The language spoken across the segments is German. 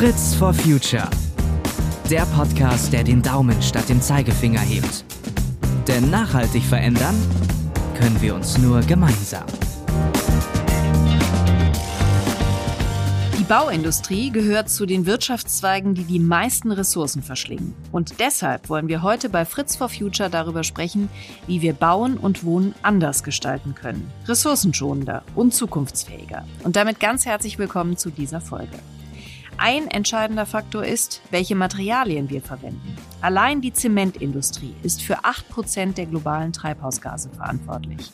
Fritz for Future. Der Podcast, der den Daumen statt dem Zeigefinger hebt. Denn nachhaltig verändern können wir uns nur gemeinsam. Die Bauindustrie gehört zu den Wirtschaftszweigen, die die meisten Ressourcen verschlingen. Und deshalb wollen wir heute bei Fritz for Future darüber sprechen, wie wir Bauen und Wohnen anders gestalten können. Ressourcenschonender und zukunftsfähiger. Und damit ganz herzlich willkommen zu dieser Folge. Ein entscheidender Faktor ist, welche Materialien wir verwenden. Allein die Zementindustrie ist für 8% der globalen Treibhausgase verantwortlich.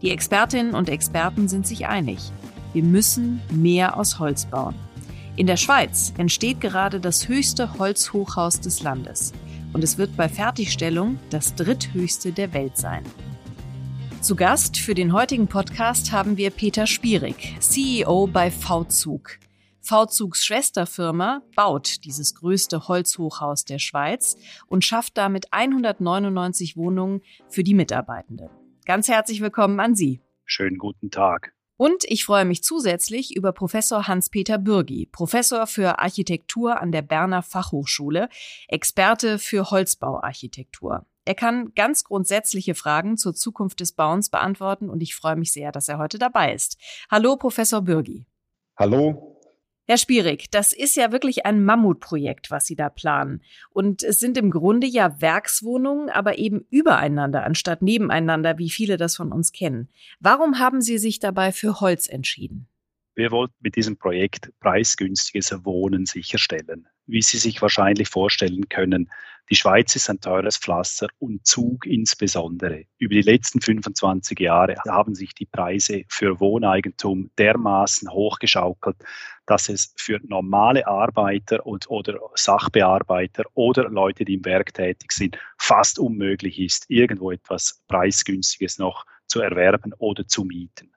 Die Expertinnen und Experten sind sich einig. Wir müssen mehr aus Holz bauen. In der Schweiz entsteht gerade das höchste Holzhochhaus des Landes und es wird bei Fertigstellung das dritthöchste der Welt sein. Zu Gast für den heutigen Podcast haben wir Peter Spierig, CEO bei V-Zug. V-Zugs Schwesterfirma baut dieses größte Holzhochhaus der Schweiz und schafft damit 199 Wohnungen für die Mitarbeitenden. Ganz herzlich willkommen an Sie. Schönen guten Tag. Und ich freue mich zusätzlich über Professor Hans-Peter Bürgi, Professor für Architektur an der Berner Fachhochschule, Experte für Holzbauarchitektur. Er kann ganz grundsätzliche Fragen zur Zukunft des Bauens beantworten und ich freue mich sehr, dass er heute dabei ist. Hallo, Professor Bürgi. Hallo, Herr Spierig, das ist ja wirklich ein Mammutprojekt, was Sie da planen. Und es sind im Grunde ja Werkswohnungen, aber eben übereinander anstatt nebeneinander, wie viele das von uns kennen. Warum haben Sie sich dabei für Holz entschieden? Wir wollten mit diesem Projekt preisgünstiges Wohnen sicherstellen. Wie Sie sich wahrscheinlich vorstellen können, die Schweiz ist ein teures Pflaster und Zug insbesondere. Über die letzten 25 Jahre haben sich die Preise für Wohneigentum dermaßen hochgeschaukelt, dass es für normale Arbeiter und, oder Sachbearbeiter oder Leute, die im Werk tätig sind, fast unmöglich ist, irgendwo etwas Preisgünstiges noch zu erwerben oder zu mieten.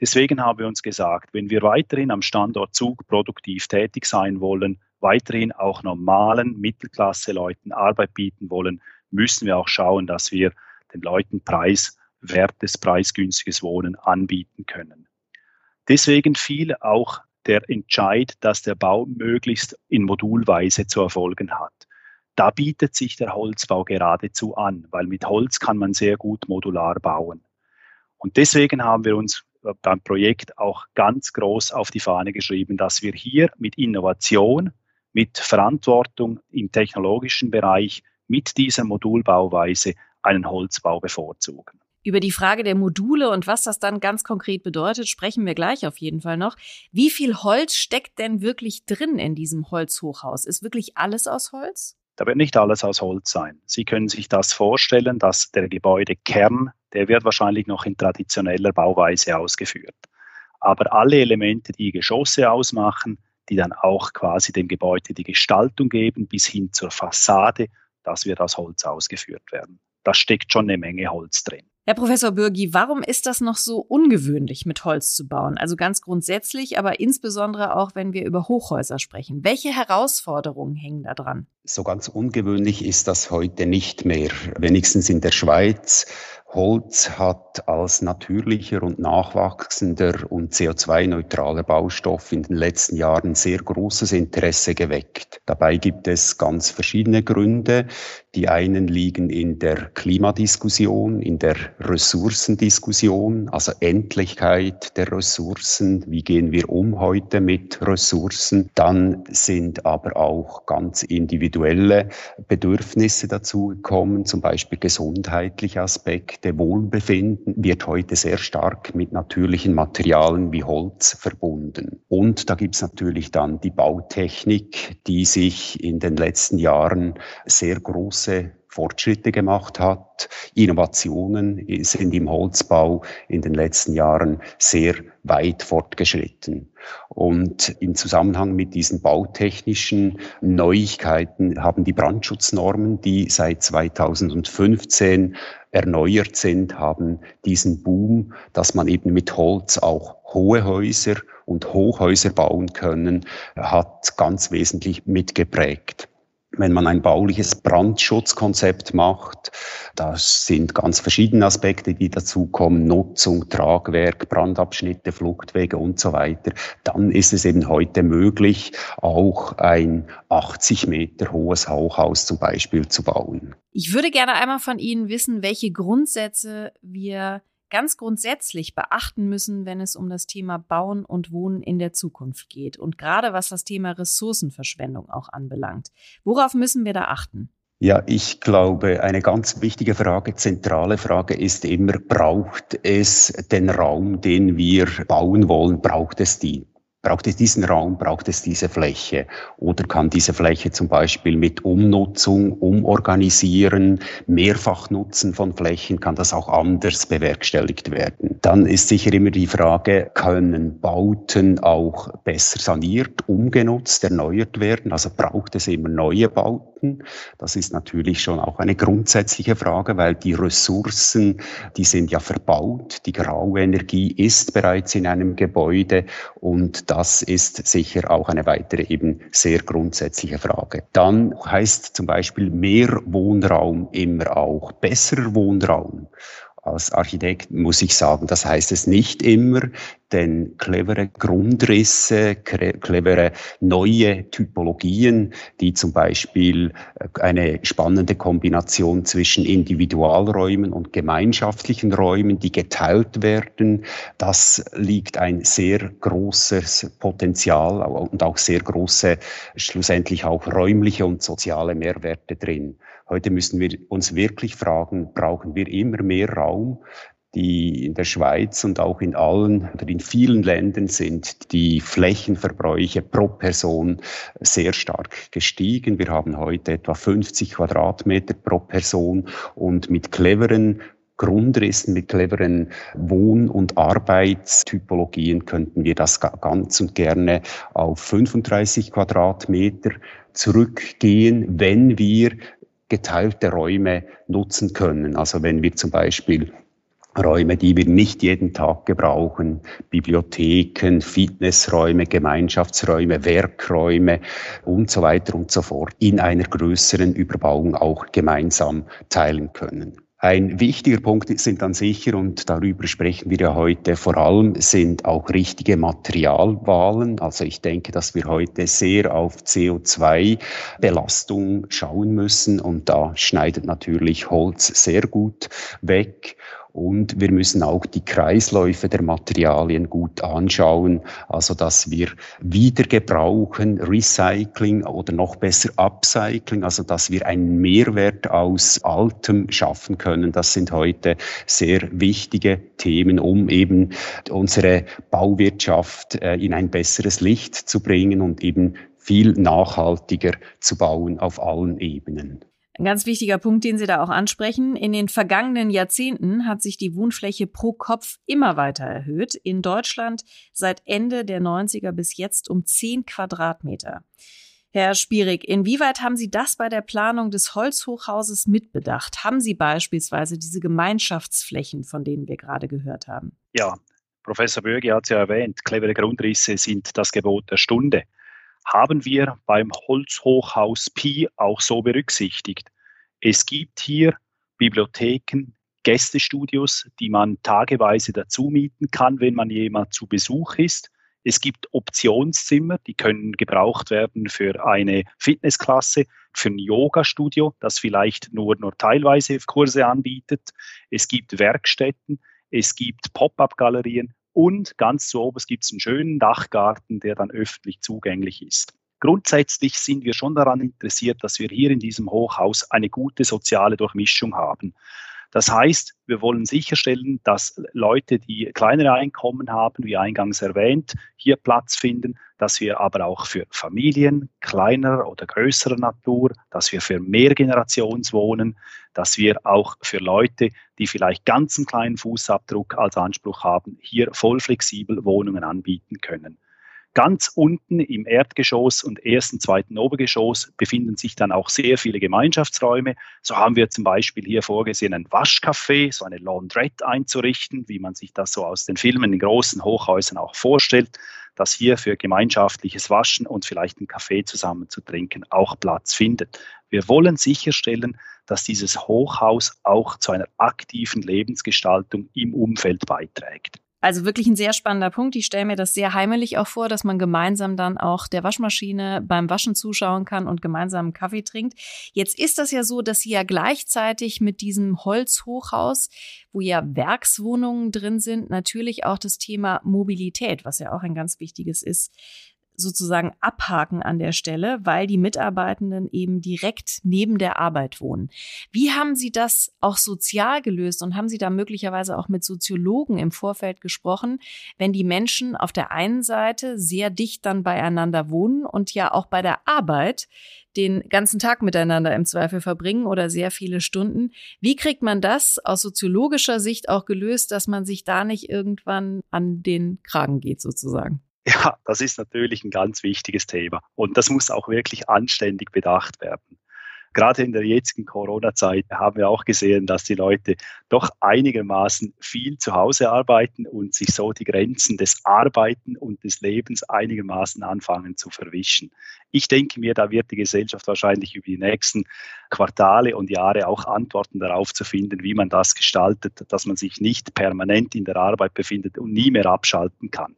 Deswegen haben wir uns gesagt, wenn wir weiterhin am Standort Zug produktiv tätig sein wollen, weiterhin auch normalen Mittelklasse-Leuten Arbeit bieten wollen, müssen wir auch schauen, dass wir den Leuten preiswertes, preisgünstiges Wohnen anbieten können. Deswegen fiel auch der Entscheid, dass der Bau möglichst in Modulweise zu erfolgen hat. Da bietet sich der Holzbau geradezu an, weil mit Holz kann man sehr gut modular bauen. Und deswegen haben wir uns beim Projekt auch ganz groß auf die Fahne geschrieben, dass wir hier mit Innovation, mit Verantwortung im technologischen Bereich, mit dieser Modulbauweise einen Holzbau bevorzugen. Über die Frage der Module und was das dann ganz konkret bedeutet, sprechen wir gleich auf jeden Fall noch. Wie viel Holz steckt denn wirklich drin in diesem Holzhochhaus? Ist wirklich alles aus Holz? Da wird nicht alles aus Holz sein. Sie können sich das vorstellen, dass der Gebäudekern, der wird wahrscheinlich noch in traditioneller Bauweise ausgeführt. Aber alle Elemente, die Geschosse ausmachen, die dann auch quasi dem Gebäude die Gestaltung geben, bis hin zur Fassade, das wird aus Holz ausgeführt werden. Da steckt schon eine Menge Holz drin. Herr Professor Bürgi, warum ist das noch so ungewöhnlich, mit Holz zu bauen? Also ganz grundsätzlich, aber insbesondere auch, wenn wir über Hochhäuser sprechen. Welche Herausforderungen hängen da dran? So ganz ungewöhnlich ist das heute nicht mehr, wenigstens in der Schweiz. Holz hat als natürlicher und nachwachsender und CO2-neutraler Baustoff in den letzten Jahren sehr großes Interesse geweckt. Dabei gibt es ganz verschiedene Gründe. Die einen liegen in der Klimadiskussion, in der Ressourcendiskussion, also Endlichkeit der Ressourcen. Wie gehen wir um heute mit Ressourcen? Dann sind aber auch ganz individuelle Bedürfnisse dazugekommen, zum Beispiel gesundheitliche Aspekte Aspekte Wohlbefinden wird heute sehr stark mit natürlichen Materialien wie Holz verbunden. Und da gibt es natürlich dann die Bautechnik, die sich in den letzten Jahren sehr große Fortschritte gemacht hat. Innovationen sind im Holzbau in den letzten Jahren sehr weit fortgeschritten. Und im Zusammenhang mit diesen bautechnischen Neuigkeiten haben die Brandschutznormen, die seit 2015 erneuert sind, haben diesen Boom, dass man eben mit Holz auch hohe Häuser und Hochhäuser bauen können, hat ganz wesentlich mitgeprägt. Wenn man ein bauliches Brandschutzkonzept macht. Das sind ganz verschiedene Aspekte, die dazukommen. Nutzung, Tragwerk, Brandabschnitte, Fluchtwege und so weiter. Dann ist es eben heute möglich, auch ein 80 Meter hohes Hochhaus zum Beispiel zu bauen. Ich würde gerne einmal von Ihnen wissen, welche Grundsätze wir ganz grundsätzlich beachten müssen, wenn es um das Thema Bauen und Wohnen in der Zukunft geht und gerade was das Thema Ressourcenverschwendung auch anbelangt. Worauf müssen wir da achten? Ja, ich glaube, eine ganz wichtige Frage, zentrale Frage ist immer, braucht es den Raum, den wir bauen wollen, braucht es die? Braucht es diesen Raum, braucht es diese Fläche? Oder kann diese Fläche zum Beispiel mit Umnutzung, Umorganisieren, Mehrfachnutzen von Flächen, kann das auch anders bewerkstelligt werden? Dann ist sicher immer die Frage, können Bauten auch besser saniert, umgenutzt, erneuert werden? Also braucht es immer neue Bauten? Das ist natürlich schon auch eine grundsätzliche Frage, weil die Ressourcen, die sind ja verbaut. Die graue Energie ist bereits in einem Gebäude und das ist sicher auch eine weitere eben sehr grundsätzliche Frage. Dann heißt zum Beispiel mehr Wohnraum immer auch besserer Wohnraum. Als Architekt muss ich sagen, das heißt es nicht immer, denn clevere Grundrisse, clevere neue Typologien, die zum Beispiel äh, eine spannende Kombination zwischen Individualräumen und gemeinschaftlichen Räumen, die geteilt werden, das liegt ein sehr großes Potenzial und auch sehr große, schlussendlich auch räumliche und soziale Mehrwerte drin. Heute müssen wir uns wirklich fragen, brauchen wir immer mehr Raum? Die in der Schweiz und auch in allen oder in vielen Ländern sind die Flächenverbräuche pro Person sehr stark gestiegen. Wir haben heute etwa 50 Quadratmeter pro Person und mit cleveren Grundrissen, mit cleveren Wohn- und Arbeitstypologien könnten wir das ganz und gerne auf 35 Quadratmeter zurückgehen, wenn wir geteilte Räume nutzen können. Also wenn wir zum Beispiel Räume, die wir nicht jeden Tag gebrauchen, Bibliotheken, Fitnessräume, Gemeinschaftsräume, Werkräume und so weiter und so fort in einer größeren Überbauung auch gemeinsam teilen können. Ein wichtiger Punkt sind dann sicher, und darüber sprechen wir ja heute vor allem, sind auch richtige Materialwahlen. Also ich denke, dass wir heute sehr auf CO2-Belastung schauen müssen und da schneidet natürlich Holz sehr gut weg. Und wir müssen auch die Kreisläufe der Materialien gut anschauen, also dass wir Wiedergebrauchen, Recycling oder noch besser Upcycling, also dass wir einen Mehrwert aus Altem schaffen können. Das sind heute sehr wichtige Themen, um eben unsere Bauwirtschaft äh, in ein besseres Licht zu bringen und eben viel nachhaltiger zu bauen auf allen Ebenen. Ein ganz wichtiger Punkt, den Sie da auch ansprechen. In den vergangenen Jahrzehnten hat sich die Wohnfläche pro Kopf immer weiter erhöht. In Deutschland seit Ende der 90er bis jetzt um 10 Quadratmeter. Herr Spierig, inwieweit haben Sie das bei der Planung des Holzhochhauses mitbedacht? Haben Sie beispielsweise diese Gemeinschaftsflächen, von denen wir gerade gehört haben? Ja, Professor Böge hat es ja erwähnt, clevere Grundrisse sind das Gebot der Stunde haben wir beim Holzhochhaus Pi auch so berücksichtigt. Es gibt hier Bibliotheken, Gästestudios, die man tageweise dazu mieten kann, wenn man jemand zu Besuch ist. Es gibt Optionszimmer, die können gebraucht werden für eine Fitnessklasse, für ein Yoga-Studio, das vielleicht nur, nur teilweise Kurse anbietet. Es gibt Werkstätten, es gibt Pop-up-Galerien und ganz zu oben gibt es einen schönen Dachgarten, der dann öffentlich zugänglich ist. Grundsätzlich sind wir schon daran interessiert, dass wir hier in diesem Hochhaus eine gute soziale Durchmischung haben. Das heißt, wir wollen sicherstellen, dass Leute, die kleinere Einkommen haben, wie eingangs erwähnt, hier Platz finden, dass wir aber auch für Familien kleiner oder größerer Natur, dass wir für Mehrgenerationswohnen, dass wir auch für Leute, die vielleicht ganz einen kleinen Fußabdruck als Anspruch haben, hier voll flexibel Wohnungen anbieten können. Ganz unten im Erdgeschoss und ersten, zweiten Obergeschoss befinden sich dann auch sehr viele Gemeinschaftsräume. So haben wir zum Beispiel hier vorgesehen, ein Waschcafé, so eine Laundrette einzurichten, wie man sich das so aus den Filmen in großen Hochhäusern auch vorstellt. dass hier für gemeinschaftliches Waschen und vielleicht einen Kaffee zusammen zu trinken auch Platz findet. Wir wollen sicherstellen, dass dieses Hochhaus auch zu einer aktiven Lebensgestaltung im Umfeld beiträgt. Also wirklich ein sehr spannender Punkt. Ich stelle mir das sehr heimelig auch vor, dass man gemeinsam dann auch der Waschmaschine beim Waschen zuschauen kann und gemeinsam einen Kaffee trinkt. Jetzt ist das ja so, dass Sie ja gleichzeitig mit diesem Holzhochhaus, wo ja Werkswohnungen drin sind, natürlich auch das Thema Mobilität, was ja auch ein ganz wichtiges ist, sozusagen abhaken an der Stelle, weil die Mitarbeitenden eben direkt neben der Arbeit wohnen. Wie haben Sie das auch sozial gelöst und haben Sie da möglicherweise auch mit Soziologen im Vorfeld gesprochen, wenn die Menschen auf der einen Seite sehr dicht dann beieinander wohnen und ja auch bei der Arbeit den ganzen Tag miteinander im Zweifel verbringen oder sehr viele Stunden. Wie kriegt man das aus soziologischer Sicht auch gelöst, dass man sich da nicht irgendwann an den Kragen geht sozusagen? Ja, das ist natürlich ein ganz wichtiges Thema und das muss auch wirklich anständig bedacht werden. Gerade in der jetzigen Corona-Zeit haben wir auch gesehen, dass die Leute doch einigermaßen viel zu Hause arbeiten und sich so die Grenzen des Arbeiten und des Lebens einigermaßen anfangen zu verwischen. Ich denke mir, da wird die Gesellschaft wahrscheinlich über die nächsten Quartale und Jahre auch Antworten darauf zu finden, wie man das gestaltet, dass man sich nicht permanent in der Arbeit befindet und nie mehr abschalten kann.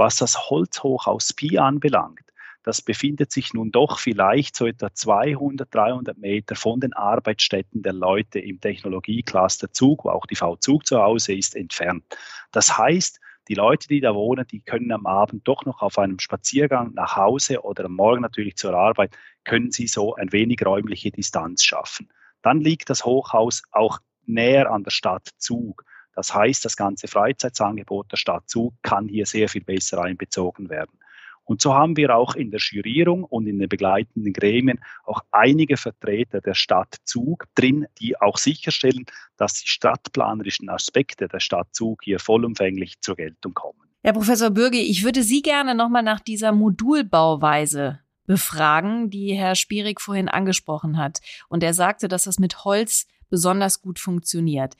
Was das Holzhochhaus Pi anbelangt, das befindet sich nun doch vielleicht so etwa 200, 300 Meter von den Arbeitsstätten der Leute im Technologiecluster Zug, wo auch die V-Zug zu Hause ist, entfernt. Das heißt, die Leute, die da wohnen, die können am Abend doch noch auf einem Spaziergang nach Hause oder am Morgen natürlich zur Arbeit, können sie so ein wenig räumliche Distanz schaffen. Dann liegt das Hochhaus auch näher an der Stadt Zug. Das heißt, das ganze Freizeitsangebot der Stadt Zug kann hier sehr viel besser einbezogen werden. Und so haben wir auch in der Jurierung und in den begleitenden Gremien auch einige Vertreter der Stadt Zug drin, die auch sicherstellen, dass die stadtplanerischen Aspekte der Stadt Zug hier vollumfänglich zur Geltung kommen. Herr Professor Bürge, ich würde Sie gerne nochmal nach dieser Modulbauweise befragen, die Herr Spierig vorhin angesprochen hat. Und er sagte, dass das mit Holz besonders gut funktioniert.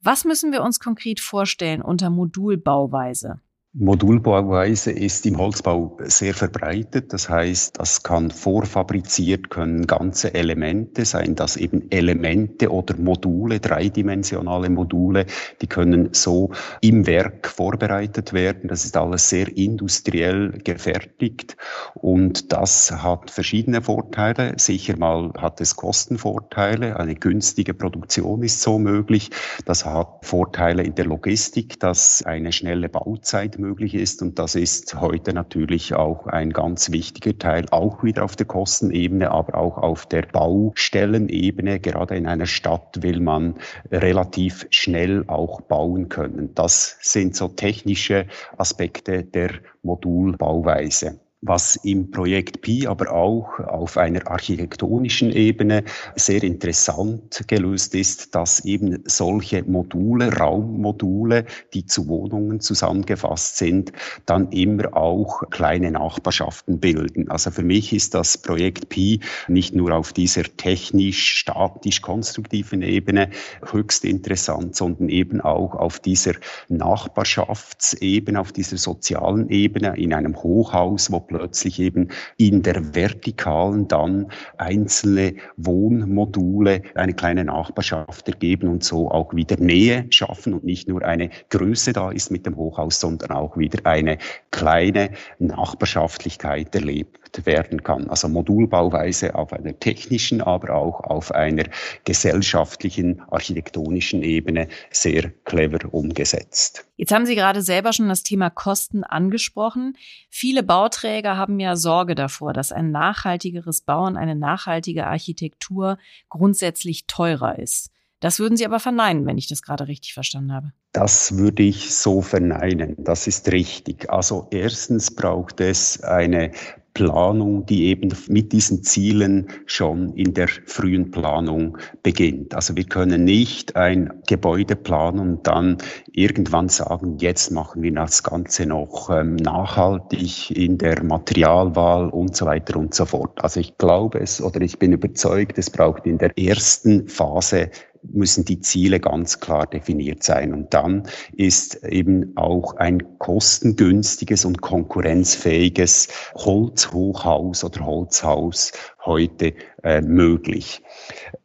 Was müssen wir uns konkret vorstellen unter Modulbauweise? Modulbauweise ist im Holzbau sehr verbreitet. Das heißt, das kann vorfabriziert, können ganze Elemente sein, dass eben Elemente oder Module, dreidimensionale Module, die können so im Werk vorbereitet werden. Das ist alles sehr industriell gefertigt und das hat verschiedene Vorteile. Sicher mal hat es Kostenvorteile. Eine günstige Produktion ist so möglich. Das hat Vorteile in der Logistik, dass eine schnelle Bauzeit möglich ist. Und das ist heute natürlich auch ein ganz wichtiger Teil, auch wieder auf der Kostenebene, aber auch auf der Baustellenebene. Gerade in einer Stadt will man relativ schnell auch bauen können. Das sind so technische Aspekte der Modulbauweise was im Projekt Pi aber auch auf einer architektonischen Ebene sehr interessant gelöst ist, dass eben solche Module, Raummodule, die zu Wohnungen zusammengefasst sind, dann immer auch kleine Nachbarschaften bilden. Also für mich ist das Projekt Pi nicht nur auf dieser technisch, statisch, konstruktiven Ebene höchst interessant, sondern eben auch auf dieser Nachbarschaftsebene, auf dieser sozialen Ebene in einem Hochhaus, wo plötzlich eben in der vertikalen dann einzelne Wohnmodule eine kleine Nachbarschaft ergeben und so auch wieder Nähe schaffen und nicht nur eine Größe da ist mit dem Hochhaus, sondern auch wieder eine kleine Nachbarschaftlichkeit erlebt werden kann. Also Modulbauweise auf einer technischen, aber auch auf einer gesellschaftlichen, architektonischen Ebene sehr clever umgesetzt. Jetzt haben Sie gerade selber schon das Thema Kosten angesprochen. Viele Bauträger haben ja Sorge davor, dass ein nachhaltigeres Bauen, eine nachhaltige Architektur grundsätzlich teurer ist. Das würden Sie aber verneinen, wenn ich das gerade richtig verstanden habe. Das würde ich so verneinen. Das ist richtig. Also erstens braucht es eine Planung, die eben mit diesen Zielen schon in der frühen Planung beginnt. Also wir können nicht ein Gebäude planen und dann irgendwann sagen, jetzt machen wir das Ganze noch ähm, nachhaltig in der Materialwahl und so weiter und so fort. Also ich glaube es oder ich bin überzeugt, es braucht in der ersten Phase müssen die Ziele ganz klar definiert sein. Und dann ist eben auch ein kostengünstiges und konkurrenzfähiges Holzhochhaus oder Holzhaus heute äh, möglich.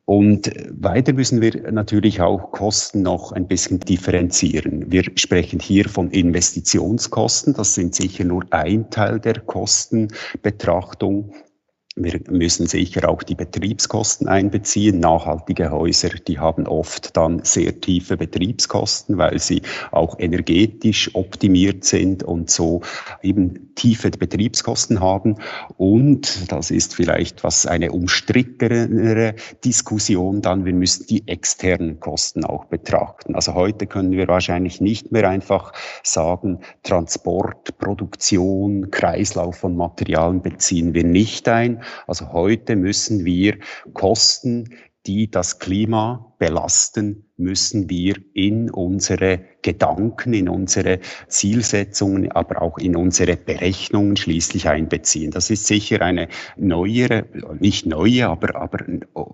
Und weiter müssen wir natürlich auch Kosten noch ein bisschen differenzieren. Wir sprechen hier von Investitionskosten. Das sind sicher nur ein Teil der Kostenbetrachtung. Wir müssen sicher auch die Betriebskosten einbeziehen. Nachhaltige Häuser, die haben oft dann sehr tiefe Betriebskosten, weil sie auch energetisch optimiert sind und so eben tiefe Betriebskosten haben. Und das ist vielleicht was eine umstrittenere Diskussion dann. Wir müssen die externen Kosten auch betrachten. Also heute können wir wahrscheinlich nicht mehr einfach sagen, Transport, Produktion, Kreislauf von Materialien beziehen wir nicht ein also heute müssen wir Kosten, die das Klima belasten, müssen wir in unsere Gedanken, in unsere Zielsetzungen, aber auch in unsere Berechnungen schließlich einbeziehen. Das ist sicher eine neuere, nicht neue, aber, aber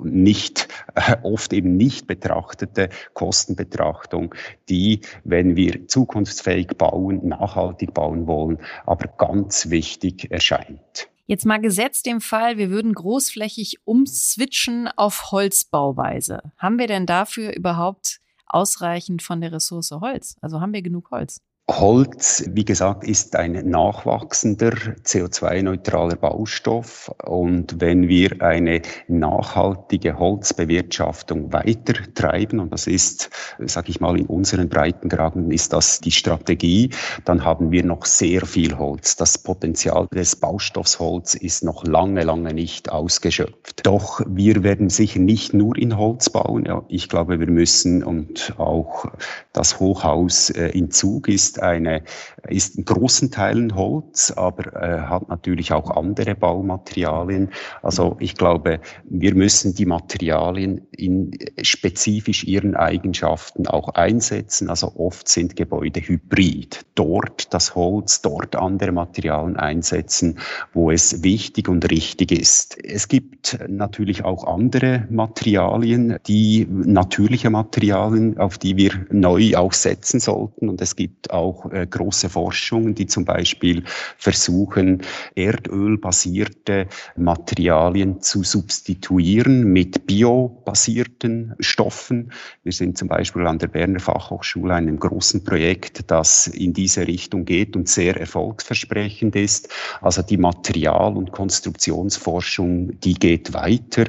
nicht, äh, oft eben nicht betrachtete Kostenbetrachtung, die, wenn wir zukunftsfähig bauen, nachhaltig bauen wollen, aber ganz wichtig erscheint. Jetzt mal gesetzt dem Fall, wir würden großflächig umswitchen auf Holzbauweise. Haben wir denn dafür überhaupt ausreichend von der Ressource Holz? Also haben wir genug Holz? Holz, wie gesagt, ist ein nachwachsender, CO2-neutraler Baustoff. Und wenn wir eine nachhaltige Holzbewirtschaftung weiter treiben, und das ist, sage ich mal, in unseren Breitengraden ist das die Strategie, dann haben wir noch sehr viel Holz. Das Potenzial des Baustoffs Holz ist noch lange, lange nicht ausgeschöpft. Doch wir werden sicher nicht nur in Holz bauen. Ich glaube, wir müssen und auch das Hochhaus äh, in Zug ist eine, ist in großen Teilen Holz, aber äh, hat natürlich auch andere Baumaterialien. Also ich glaube, wir müssen die Materialien in spezifisch ihren Eigenschaften auch einsetzen. Also oft sind Gebäude hybrid. Dort das Holz, dort andere Materialien einsetzen, wo es wichtig und richtig ist. Es gibt natürlich auch andere Materialien, die natürliche Materialien, auf die wir neu auch setzen sollten. Und es gibt auch auch äh, große Forschungen, die zum Beispiel versuchen, erdölbasierte Materialien zu substituieren mit biobasierten Stoffen. Wir sind zum Beispiel an der Berner Fachhochschule einem großen Projekt, das in diese Richtung geht und sehr erfolgsversprechend ist. Also die Material- und Konstruktionsforschung, die geht weiter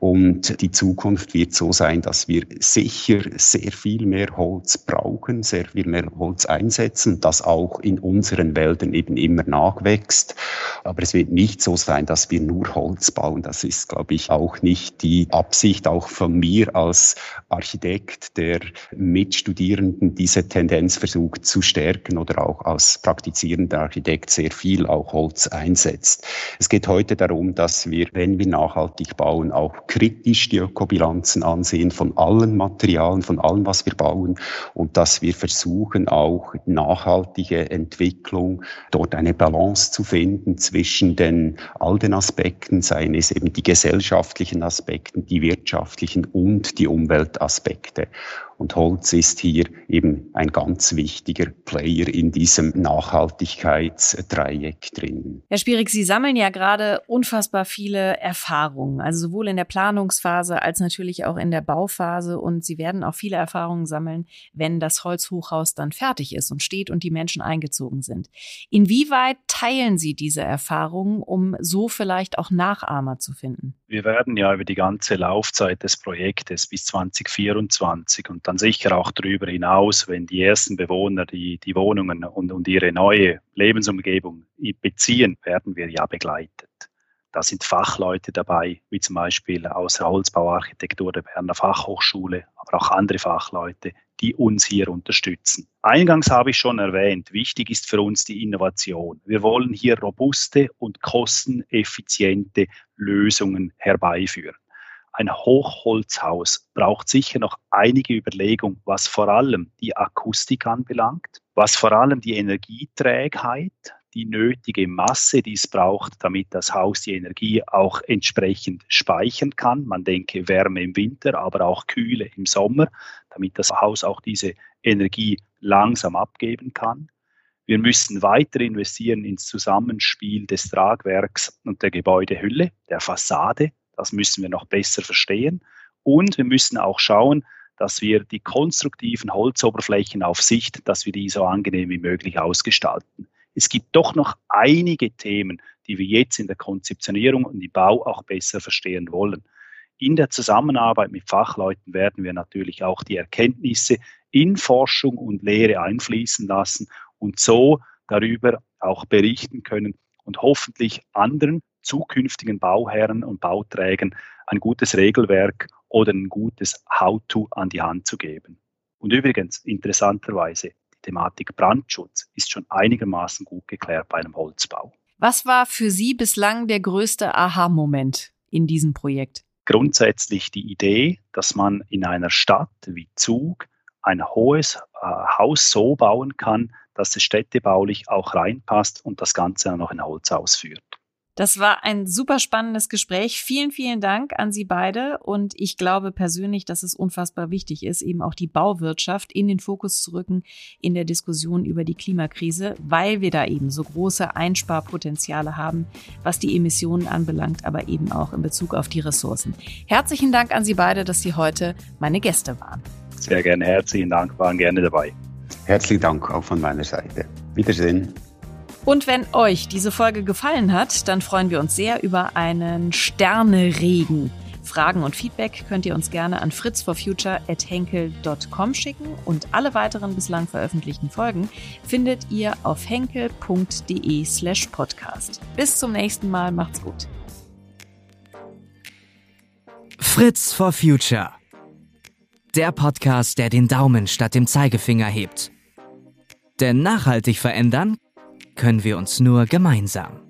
und die Zukunft wird so sein, dass wir sicher sehr viel mehr Holz brauchen, sehr viel mehr Holz einsetzen einsetzen, das auch in unseren Wäldern eben immer nachwächst. Aber es wird nicht so sein, dass wir nur Holz bauen. Das ist, glaube ich, auch nicht die Absicht, auch von mir als Architekt, der Mitstudierenden diese Tendenz versucht zu stärken oder auch als praktizierender Architekt sehr viel auch Holz einsetzt. Es geht heute darum, dass wir, wenn wir nachhaltig bauen, auch kritisch die Ökobilanzen ansehen von allen Materialien, von allem, was wir bauen und dass wir versuchen auch nachhaltige Entwicklung, dort eine Balance zu finden zwischen den all den Aspekten, seien es eben die gesellschaftlichen Aspekten, die wirtschaftlichen und die Umweltaspekte. Und Holz ist hier eben ein ganz wichtiger Player in diesem Nachhaltigkeitsdreieck drin. Herr Spierig, Sie sammeln ja gerade unfassbar viele Erfahrungen, also sowohl in der Planungsphase als natürlich auch in der Bauphase. Und Sie werden auch viele Erfahrungen sammeln, wenn das Holzhochhaus dann fertig ist und steht und die Menschen eingezogen sind. Inwieweit teilen Sie diese Erfahrungen, um so vielleicht auch Nachahmer zu finden? Wir werden ja über die ganze Laufzeit des Projektes bis 2024 und dann sicher auch darüber hinaus, wenn die ersten Bewohner die, die Wohnungen und, und ihre neue Lebensumgebung beziehen, werden wir ja begleitet. Da sind Fachleute dabei, wie zum Beispiel aus der Holzbauarchitektur der Berner Fachhochschule, aber auch andere Fachleute, die uns hier unterstützen. Eingangs habe ich schon erwähnt, wichtig ist für uns die Innovation. Wir wollen hier robuste und kosteneffiziente Lösungen herbeiführen ein Hochholzhaus braucht sicher noch einige Überlegungen, was vor allem die Akustik anbelangt, was vor allem die Energieträgheit, die nötige Masse, die es braucht, damit das Haus die Energie auch entsprechend speichern kann. Man denke Wärme im Winter, aber auch Kühle im Sommer, damit das Haus auch diese Energie langsam abgeben kann. Wir müssen weiter investieren ins Zusammenspiel des Tragwerks und der Gebäudehülle, der Fassade. Das müssen wir noch besser verstehen. Und wir müssen auch schauen, dass wir die konstruktiven Holzoberflächen auf Sicht, dass wir die so angenehm wie möglich ausgestalten. Es gibt doch noch einige Themen, die wir jetzt in der Konzeptionierung und im Bau auch besser verstehen wollen. In der Zusammenarbeit mit Fachleuten werden wir natürlich auch die Erkenntnisse in Forschung und Lehre einfließen lassen und so darüber auch berichten können und hoffentlich anderen zukünftigen Bauherren und Bauträgern ein gutes Regelwerk oder ein gutes How-to an die Hand zu geben. Und übrigens, interessanterweise, die Thematik Brandschutz ist schon einigermaßen gut geklärt bei einem Holzbau. Was war für Sie bislang der größte Aha-Moment in diesem Projekt? Grundsätzlich die Idee, dass man in einer Stadt wie Zug ein hohes äh, Haus so bauen kann, dass es städtebaulich auch reinpasst und das Ganze dann noch in Holz ausführt. Das war ein super spannendes Gespräch. Vielen, vielen Dank an Sie beide. Und ich glaube persönlich, dass es unfassbar wichtig ist, eben auch die Bauwirtschaft in den Fokus zu rücken in der Diskussion über die Klimakrise, weil wir da eben so große Einsparpotenziale haben, was die Emissionen anbelangt, aber eben auch in Bezug auf die Ressourcen. Herzlichen Dank an Sie beide, dass Sie heute meine Gäste waren. Sehr gerne, herzlichen Dank, waren gerne dabei. Herzlichen Dank auch von meiner Seite. Wiedersehen. Und wenn euch diese Folge gefallen hat, dann freuen wir uns sehr über einen Sterneregen. Fragen und Feedback könnt ihr uns gerne an fritzforfuture.henkel.com schicken und alle weiteren bislang veröffentlichten Folgen findet ihr auf henkel.de slash podcast. Bis zum nächsten Mal, macht's gut. Fritz for Future. Der Podcast, der den Daumen statt dem Zeigefinger hebt. Denn nachhaltig verändern können wir uns nur gemeinsam.